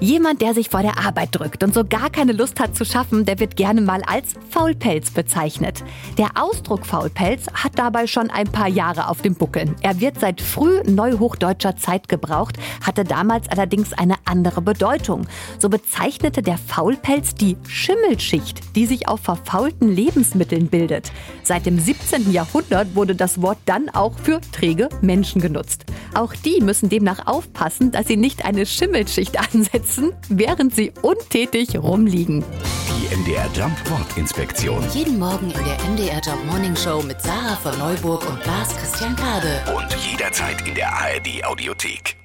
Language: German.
Jemand, der sich vor der Arbeit drückt und so gar keine Lust hat zu schaffen, der wird gerne mal als Faulpelz bezeichnet. Der Ausdruck Faulpelz hat dabei schon ein paar Jahre auf dem Buckel. Er wird seit früh neuhochdeutscher Zeit gebraucht, hatte damals allerdings eine andere Bedeutung. So bezeichnete der Faulpelz die Schimmelschicht, die sich auf verfaulten Lebensmitteln bildet. Seit dem 17. Jahrhundert wurde das Wort dann auch für träge Menschen genutzt. Auch die müssen demnach aufpassen, dass sie nicht eine Schimmelschicht ansetzen, während sie untätig rumliegen. Die MDR Jump Wortinspektion. Jeden Morgen in der MDR Job Morning Show mit Sarah von Neuburg und Lars Christian Kade. Und jederzeit in der ARD Audiothek.